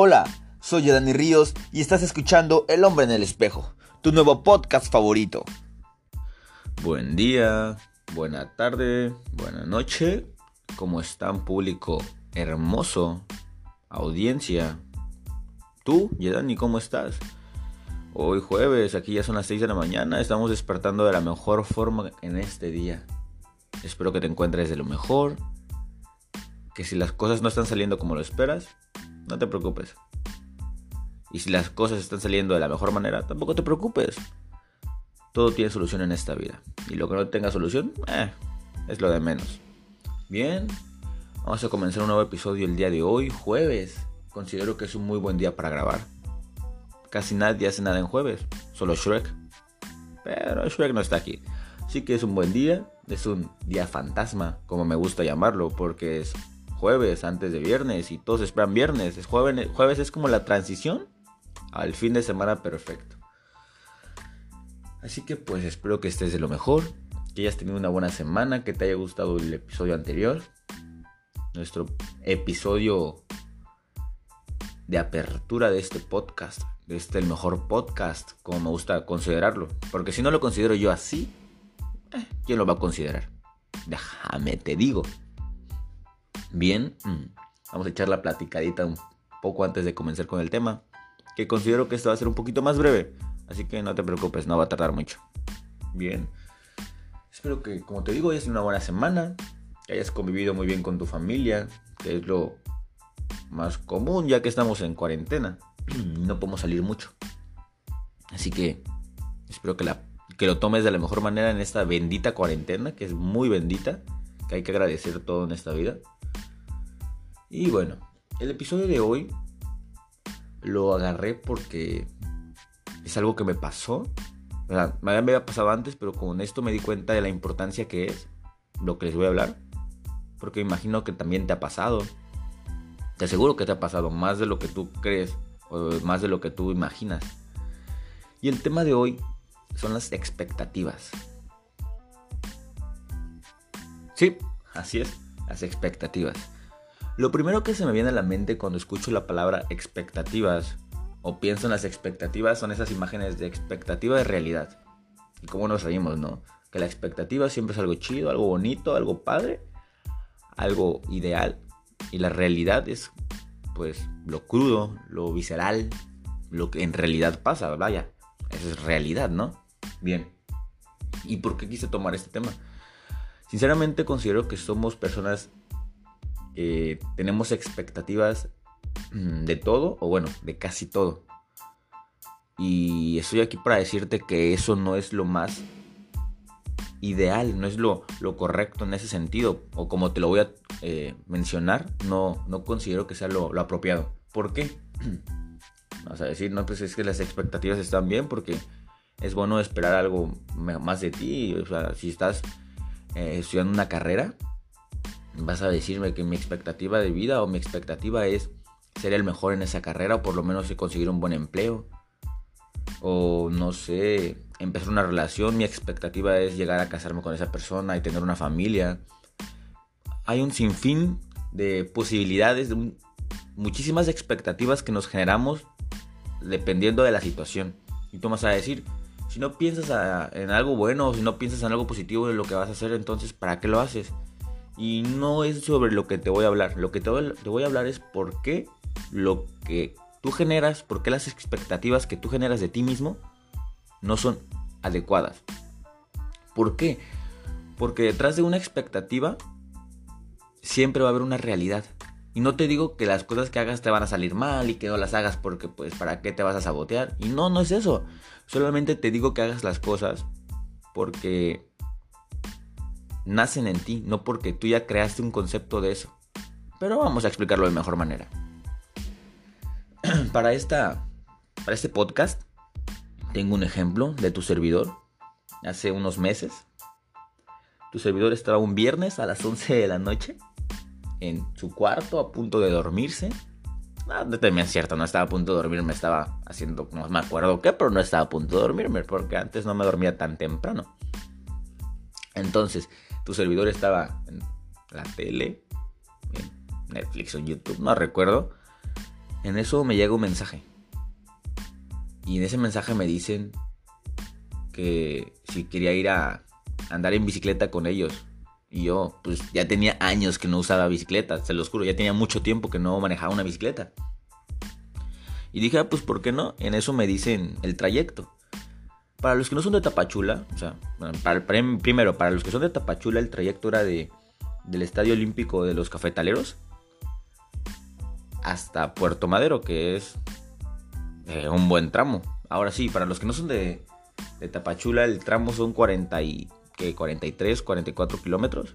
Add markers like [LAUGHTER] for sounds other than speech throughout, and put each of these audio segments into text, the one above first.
Hola, soy Dani Ríos y estás escuchando El hombre en el espejo, tu nuevo podcast favorito. Buen día, buena tarde, buena noche. ¿Cómo están público hermoso? Audiencia. ¿Tú, Yedani, cómo estás? Hoy jueves, aquí ya son las 6 de la mañana, estamos despertando de la mejor forma en este día. Espero que te encuentres de lo mejor, que si las cosas no están saliendo como lo esperas, no te preocupes. Y si las cosas están saliendo de la mejor manera, tampoco te preocupes. Todo tiene solución en esta vida. Y lo que no tenga solución, eh, es lo de menos. Bien, vamos a comenzar un nuevo episodio el día de hoy, jueves. Considero que es un muy buen día para grabar. Casi nadie hace nada en jueves, solo Shrek. Pero Shrek no está aquí. Así que es un buen día, es un día fantasma, como me gusta llamarlo, porque es jueves antes de viernes y todos esperan viernes. Es jueves, jueves es como la transición al fin de semana perfecto. Así que pues espero que estés de lo mejor, que hayas tenido una buena semana, que te haya gustado el episodio anterior. Nuestro episodio de apertura de este podcast, de este el mejor podcast, como me gusta considerarlo. Porque si no lo considero yo así, eh, ¿quién lo va a considerar? Déjame te digo. Bien, mm, vamos a echar la platicadita un poco antes de comenzar con el tema, que considero que esto va a ser un poquito más breve, así que no te preocupes, no va a tardar mucho. Bien, espero que, como te digo, hayas tenido una buena semana, que hayas convivido muy bien con tu familia, que es lo más común ya que estamos en cuarentena [CLEARS THROAT] no podemos salir mucho. Así que espero que, la, que lo tomes de la mejor manera en esta bendita cuarentena, que es muy bendita, que hay que agradecer todo en esta vida. Y bueno, el episodio de hoy lo agarré porque es algo que me pasó. O sea, me había pasado antes, pero con esto me di cuenta de la importancia que es lo que les voy a hablar. Porque imagino que también te ha pasado. Te aseguro que te ha pasado más de lo que tú crees o más de lo que tú imaginas. Y el tema de hoy son las expectativas. Sí, así es, las expectativas. Lo primero que se me viene a la mente cuando escucho la palabra expectativas o pienso en las expectativas son esas imágenes de expectativa de realidad. Y cómo nos reímos, ¿no? Que la expectativa siempre es algo chido, algo bonito, algo padre, algo ideal. Y la realidad es, pues, lo crudo, lo visceral, lo que en realidad pasa, vaya. Eso es realidad, ¿no? Bien. ¿Y por qué quise tomar este tema? Sinceramente considero que somos personas eh, tenemos expectativas mm, de todo, o bueno, de casi todo. Y estoy aquí para decirte que eso no es lo más ideal, no es lo, correcto en ese sentido, o como te lo voy a eh, mencionar, no, no considero que sea lo, apropiado. ¿Por qué? [CLEARS THROAT] Vas a decir, no, pues es que las expectativas están bien porque es bueno esperar algo más de ti. O sea, si estás eh, estudiando una carrera, vas a decirme que mi expectativa de vida o mi expectativa es ser el mejor en esa carrera o por lo menos conseguir un buen empleo. O no sé, empezar una relación, mi expectativa es llegar a casarme con esa persona y tener una familia. Hay un sinfín de posibilidades, de muchísimas expectativas que nos generamos dependiendo de la situación. Y tú vas a decir, si no piensas en algo bueno o si no piensas en algo positivo de lo que vas a hacer, entonces ¿para qué lo haces? Y no es sobre lo que te voy a hablar. Lo que te voy, a hablar es por qué lo que tú generas, por qué las expectativas que tú generas de ti mismo no son adecuadas. ¿Por qué? Porque detrás de una expectativa siempre va a haber una realidad. Y no te digo que las cosas que hagas te van a salir mal y que no las hagas porque pues para qué te vas a sabotear. Y no, no es eso. Solamente te digo que hagas las cosas porque nacen en ti, no porque tú ya creaste un concepto de eso. Pero vamos a explicarlo de mejor manera. [CLEARS THROAT] para, esta, para este podcast tengo un ejemplo de tu servidor. Hace unos meses, tu servidor estaba un viernes a las 11 de la noche en su cuarto a punto de dormirse. No, no es cierto, no estaba a punto de dormirme, estaba haciendo, no me acuerdo qué, pero no estaba a punto de dormirme porque antes no me dormía tan temprano. Entonces, tu servidor estaba en la tele, en Netflix o YouTube, no recuerdo. En eso me llega un mensaje. Y en ese mensaje me dicen que si quería ir a andar en bicicleta con ellos. Y yo, pues ya tenía años que no usaba bicicleta, se los juro, ya tenía mucho tiempo que no manejaba una bicicleta. Y dije, ah, pues ¿por qué no? En eso me dicen el trayecto. Para los que no son de Tapachula, o sea, primero, para los que son de Tapachula, el trayecto era de, del Estadio Olímpico de los Cafetaleros hasta Puerto Madero, que es eh, un buen tramo. Ahora sí, para los que no son de, Tapachula, el tramo son 40 y, 43, 44 kilómetros.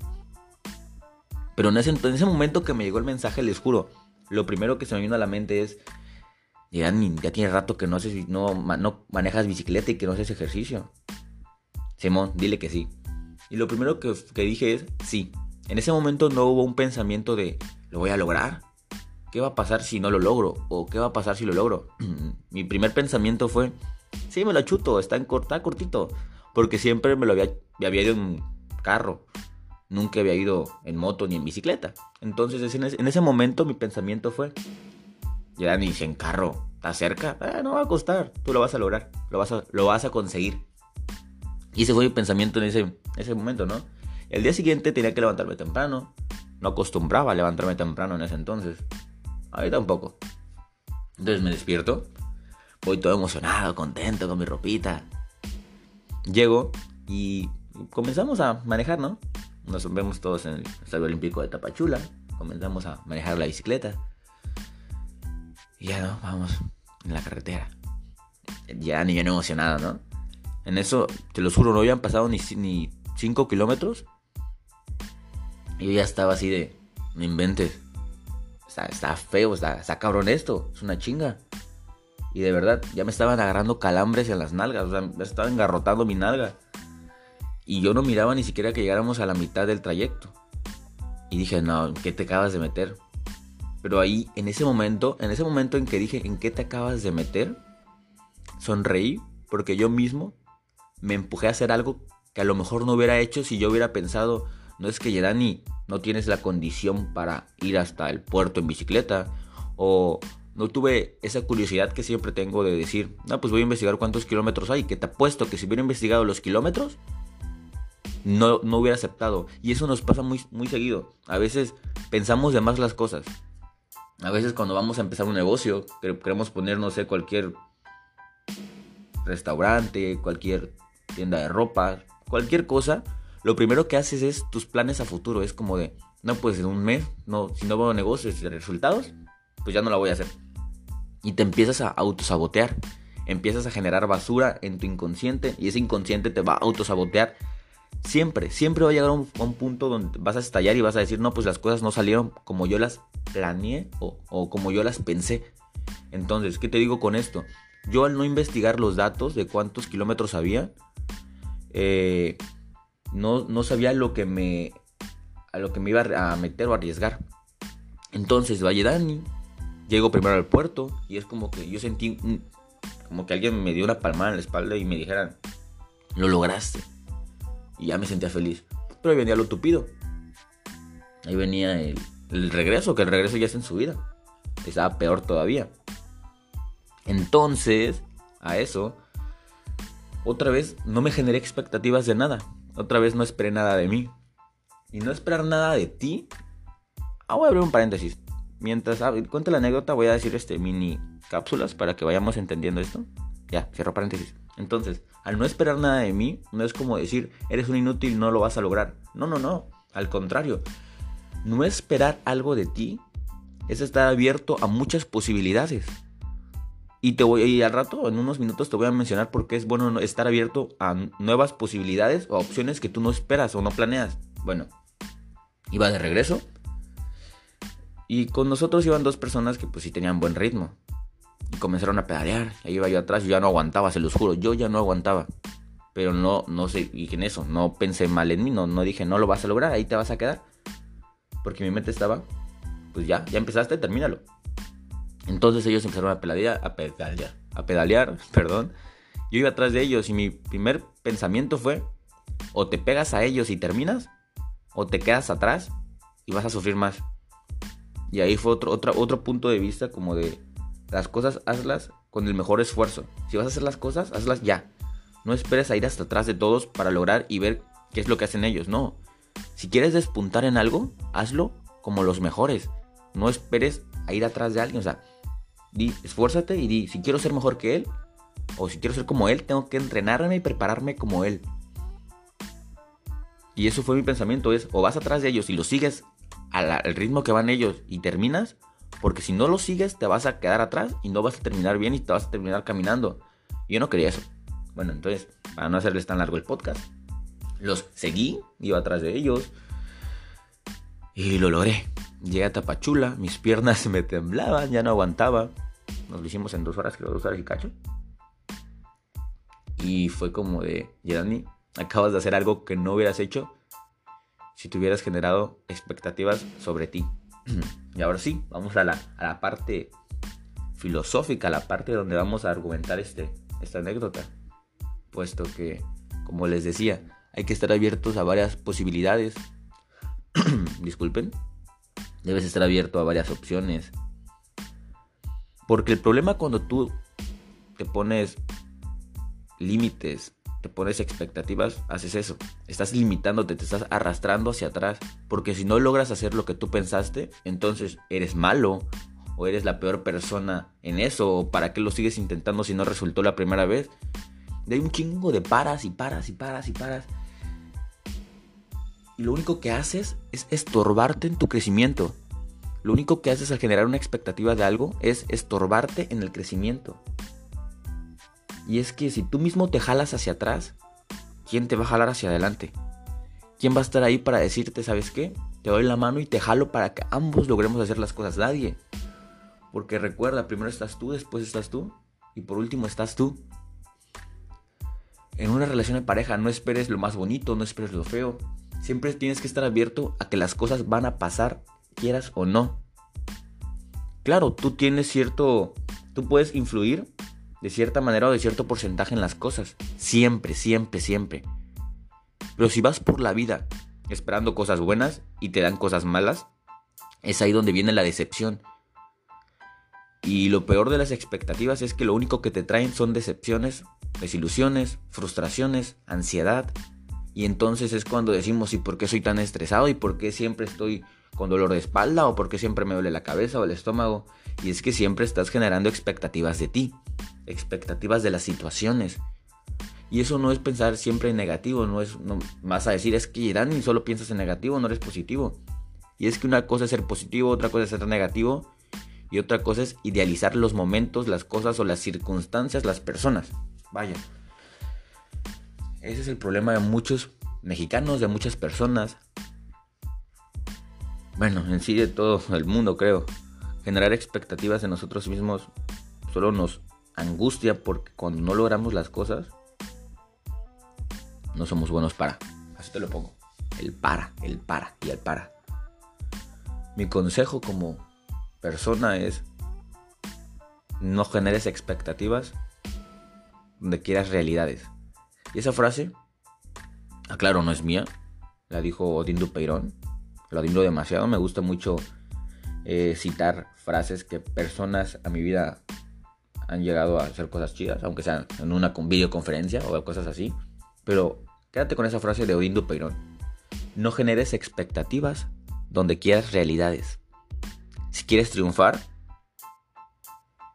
Pero en ese, en ese momento que me llegó el mensaje, les juro, lo primero que se me vino a la mente es, ya, ya tiene rato que no, haces, no, no manejas bicicleta y que no haces ejercicio. Simón, dile que sí. Y lo primero que, que dije es, sí. En ese momento no hubo un pensamiento de, lo voy a lograr. ¿Qué va a pasar si no lo logro? ¿O qué va a pasar si lo logro? [CLEARS THROAT] Mi primer pensamiento fue, sí, me lo chuto, está, en, está cortito. Porque siempre me lo había, había ido en carro. Nunca había ido en moto ni en bicicleta. Entonces en ese, momento mi pensamiento fue, ya ni en carro, está cerca, ah, no va a costar, tú lo vas a lograr, lo vas a, lo vas a conseguir. Y ese fue mi pensamiento en ese, ese momento, ¿no? El día siguiente tenía que levantarme temprano. No acostumbraba a levantarme temprano en ese entonces. Ahorita un poco. Entonces me despierto. Voy todo emocionado, contento con mi ropita. Llego y comenzamos a manejar, ¿no? Nos vemos todos en el Estadio Olímpico de Tapachula. Comenzamos a manejar la bicicleta. Ya no, vamos en la carretera. Ya ni bien emocionado, ¿no? En eso, te lo juro, no habían pasado ni 5 kilómetros. Y yo ya estaba así de, no inventes. Está, feo, está, está cabrón esto. Es una chinga. Y de verdad, ya me estaban agarrando calambres en las nalgas. O sea, me estaba engarrotando mi nalga. Y yo no miraba ni siquiera que llegáramos a la mitad del trayecto. Y dije, no, qué te acabas de meter? Pero ahí, en ese momento, en ese momento en que dije, ¿en qué te acabas de meter? Sonreí porque yo mismo me empujé a hacer algo que a lo mejor no hubiera hecho si yo hubiera pensado, no es que Yerani no tienes la condición para ir hasta el puerto en bicicleta o no tuve esa curiosidad que siempre tengo de decir, no, pues voy a investigar cuántos kilómetros hay, que te apuesto que si hubiera investigado los kilómetros, no, no hubiera aceptado. Y eso nos pasa muy, muy seguido. A veces pensamos de más las cosas. A veces cuando vamos a empezar un negocio, queremos poner, no sé, cualquier restaurante, cualquier tienda de ropa, cualquier cosa, lo primero que haces es tus planes a futuro. Es como de, no, pues en un mes, no, si no veo negocios y resultados, pues ya no la voy a hacer. Y te empiezas a autosabotear. Empiezas a generar basura en tu inconsciente y ese inconsciente te va a autosabotear. Siempre, siempre va a llegar a un, punto donde vas a estallar y vas a decir, no, pues las cosas no salieron como yo las planeé o, como yo las pensé. Entonces, ¿qué te digo con esto? Yo al no investigar los datos de cuántos kilómetros había, eh, no, no sabía lo que me, a lo que me iba a meter o arriesgar. Entonces, Valle Dani, llego primero al puerto y es como que yo sentí como que alguien me dio una palmada en la espalda y me dijeran, lo lograste. Y ya me sentía feliz. Pero ahí venía lo tupido. Ahí venía el, regreso, que el regreso ya es en su vida. Estaba peor todavía. Entonces, a eso, otra vez no me generé expectativas de nada. Otra vez no esperé nada de mí. Y no esperar nada de ti. Ah, voy a abrir un paréntesis. Mientras ah, la anécdota, voy a decir este mini cápsulas para que vayamos entendiendo esto. Ya, cierro paréntesis. Entonces, al no esperar nada de mí, no es como decir, eres un inútil, no lo vas a lograr. No, no, no. Al contrario. No esperar algo de ti es estar abierto a muchas posibilidades. Y te voy al rato, en unos minutos, te voy a mencionar por qué es bueno estar abierto a nuevas posibilidades o opciones que tú no esperas o no planeas. Bueno, iba de regreso. Y con nosotros iban dos personas que pues sí tenían buen ritmo. Y comenzaron a pedalear. Ahí iba yo atrás, yo ya no aguantaba, se los juro, yo ya no aguantaba. Pero no, no sé, y en eso, no pensé mal en mí, no, no dije, no lo vas a lograr, ahí te vas a quedar. Porque mi mente estaba, pues ya, ya empezaste, termínalo. Entonces ellos empezaron a pedalear, a pedalear, a pedalear, [LAUGHS] perdón. Yo iba atrás de ellos y mi primer pensamiento fue, o te pegas a ellos y terminas, o te quedas atrás y vas a sufrir más. Y ahí fue otro, otro, otro punto de vista como de, las cosas hazlas con el mejor esfuerzo. Si vas a hacer las cosas, hazlas ya. No esperes a ir hasta atrás de todos para lograr y ver qué es lo que hacen ellos. No. Si quieres despuntar en algo, hazlo como los mejores. No esperes a ir atrás de alguien. O sea, di, esfuérzate y di, si quiero ser mejor que él, o si quiero ser como él, tengo que entrenarme y prepararme como él. Y eso fue mi pensamiento, es o vas atrás de ellos y lo sigues al, ritmo que van ellos y terminas, porque si no lo sigues te vas a quedar atrás y no vas a terminar bien y te vas a terminar caminando. Yo no quería eso. Bueno, entonces, para no hacerles tan largo el podcast, los seguí, iba atrás de ellos y lo logré. Llegué a Tapachula, mis piernas [LAUGHS] me temblaban, ya no aguantaba. Nos lo hicimos en dos horas, creo, dos horas y cacho. Y fue como de, Yerani, acabas de hacer algo que no hubieras hecho si te hubieras generado expectativas sobre ti. Y ahora sí, vamos a la, a la parte filosófica, la parte donde vamos a argumentar este, esta anécdota. Puesto que, como les decía, hay que estar abiertos a varias posibilidades. [CLEARS THROAT] Disculpen. Debes estar abierto a varias opciones. Porque el problema cuando tú te pones límites, te pones expectativas, haces eso. Estás limitándote, te estás arrastrando hacia atrás. Porque si no logras hacer lo que tú pensaste, entonces eres malo o eres la peor persona en eso. O para qué lo sigues intentando si no resultó la primera vez. De hay un chingo de paras y paras y paras y paras. Y lo único que haces es estorbarte en tu crecimiento. Lo único que haces al generar una expectativa de algo es estorbarte en el crecimiento. Y es que si tú mismo te jalas hacia atrás, ¿quién te va a jalar hacia adelante? ¿Quién va a estar ahí para decirte, sabes qué? Te doy la mano y te jalo para que ambos logremos hacer las cosas. Nadie. Porque recuerda, primero estás tú, después estás tú y por último estás tú. En una relación de pareja no esperes lo más bonito, no esperes lo feo. Siempre tienes que estar abierto a que las cosas van a pasar, quieras o no. Claro, tú tienes cierto... Tú puedes influir de cierta manera o de cierto porcentaje en las cosas. Siempre, siempre, siempre. Pero si vas por la vida esperando cosas buenas y te dan cosas malas, es ahí donde viene la decepción. Y lo peor de las expectativas es que lo único que te traen son decepciones, desilusiones, frustraciones, ansiedad. Y entonces es cuando decimos, ¿y por qué soy tan estresado? ¿Y por qué siempre estoy con dolor de espalda? ¿O por qué siempre me duele la cabeza o el estómago? Y es que siempre estás generando expectativas de ti expectativas de las situaciones. Y eso no es pensar siempre en negativo, no es no, vas a decir es que Dani solo piensas en negativo, no eres positivo. Y es que una cosa es ser positivo, otra cosa es ser negativo y otra cosa es idealizar los momentos, las cosas o las circunstancias, las personas. Vaya. Ese es el problema de muchos mexicanos, de muchas personas. Bueno, en sí de todo el mundo creo. Generar expectativas en nosotros mismos solo nos angustia porque cuando no logramos las cosas, no somos buenos para. Así te lo pongo. El para, el para y el para. Mi consejo como persona es no generes expectativas donde quieras realidades. Y esa frase, aclaro, no es mía. La dijo Odín Dupeirón. Lo admiro demasiado. Me gusta mucho eh, citar frases que personas a mi vida han llegado a hacer cosas chidas, aunque sean en una videoconferencia o cosas así. Pero quédate con esa frase de Odín Dupeirón. No generes expectativas donde quieras realidades. Si quieres triunfar,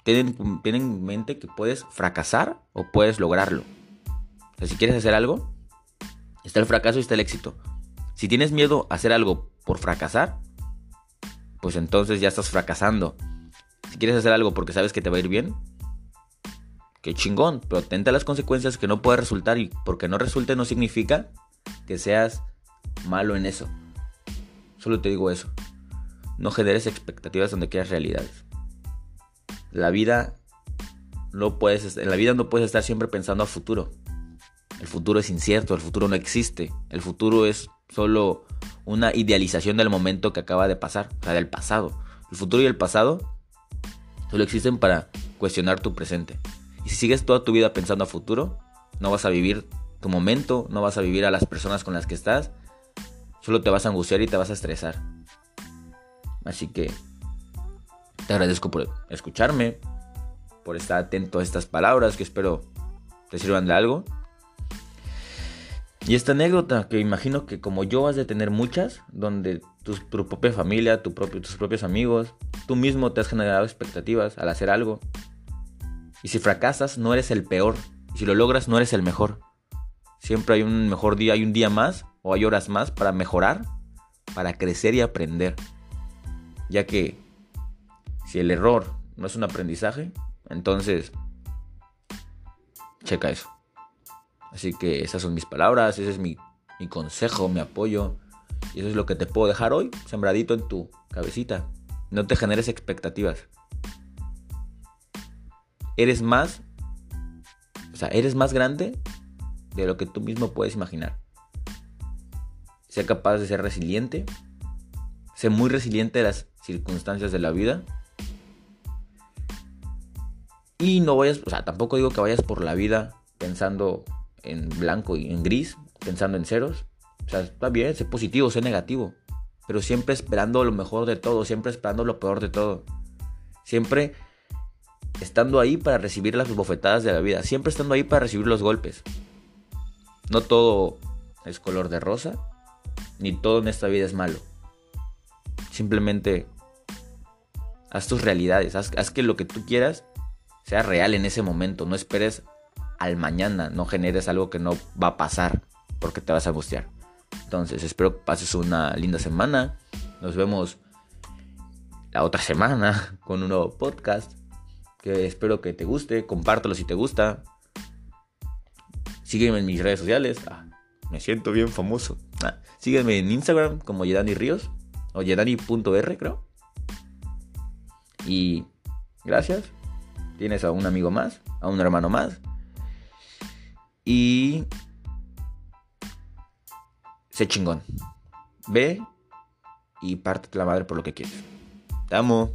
ten, en mente que puedes fracasar o puedes lograrlo. si quieres hacer algo, está el fracaso y está el éxito. Si tienes miedo a hacer algo por fracasar, pues entonces ya estás fracasando. Si quieres hacer algo porque sabes que te va a ir bien, qué chingón, pero atenta a las consecuencias que no puede resultar y porque no resulte no significa que seas malo en eso. Solo te digo eso. No generes expectativas donde quieras realidades. La vida no puedes en la vida no puedes estar siempre pensando a futuro. El futuro es incierto, el futuro no existe. El futuro es solo una idealización del momento que acaba de pasar, o sea, del pasado. El futuro y el pasado solo existen para cuestionar tu presente. Y si sigues toda tu vida pensando a futuro, no vas a vivir tu momento, no vas a vivir a las personas con las que estás, solo te vas a angustiar y te vas a estresar. Así que te agradezco por escucharme. por estar atento a estas palabras que espero te sirvan de algo. Y esta anécdota, que imagino que como yo vas de tener muchas, donde tu, propia familia, tus propios amigos, tú mismo te has generado expectativas al hacer algo. Y si fracasas, no eres el peor. Y si lo logras, no eres el mejor. Siempre hay un mejor día, hay un día más o hay horas más para mejorar, para crecer y aprender. Ya que si el error no es un aprendizaje, entonces checa eso. Así que esas son mis palabras, ese es mi, consejo, mi apoyo. Y eso es lo que te puedo dejar hoy, sembradito en tu cabecita. No te generes expectativas. Eres más, o sea, eres más grande de lo que tú mismo puedes imaginar. Sé capaz de ser resiliente. Sé muy resiliente de las circunstancias de la vida. Y no vayas, o sea, tampoco digo que vayas por la vida pensando en blanco y en gris, pensando en ceros. O sea, está bien, sé positivo, sé negativo. Pero siempre esperando lo mejor de todo, siempre esperando lo peor de todo. Siempre estando ahí para recibir las bofetadas de la vida. Siempre estando ahí para recibir los golpes. No todo es color de rosa, ni todo en esta vida es malo. Simplemente haz tus realidades, haz, que lo que tú quieras sea real en ese momento. No esperes al mañana, no generes algo que no va a pasar porque te vas a angustiar. Entonces, espero que pases una linda semana. Nos vemos la otra semana con un nuevo podcast espero que te guste. Compártelo si te gusta. Sígueme en mis redes sociales. Ah, me siento bien famoso. Ah, sígueme en Instagram como Yedani Ríos o yedani.r creo. Y gracias. Tienes a un amigo más, a un hermano más. Y sé chingón. Ve y pártete la madre por lo que quieres. Te amo.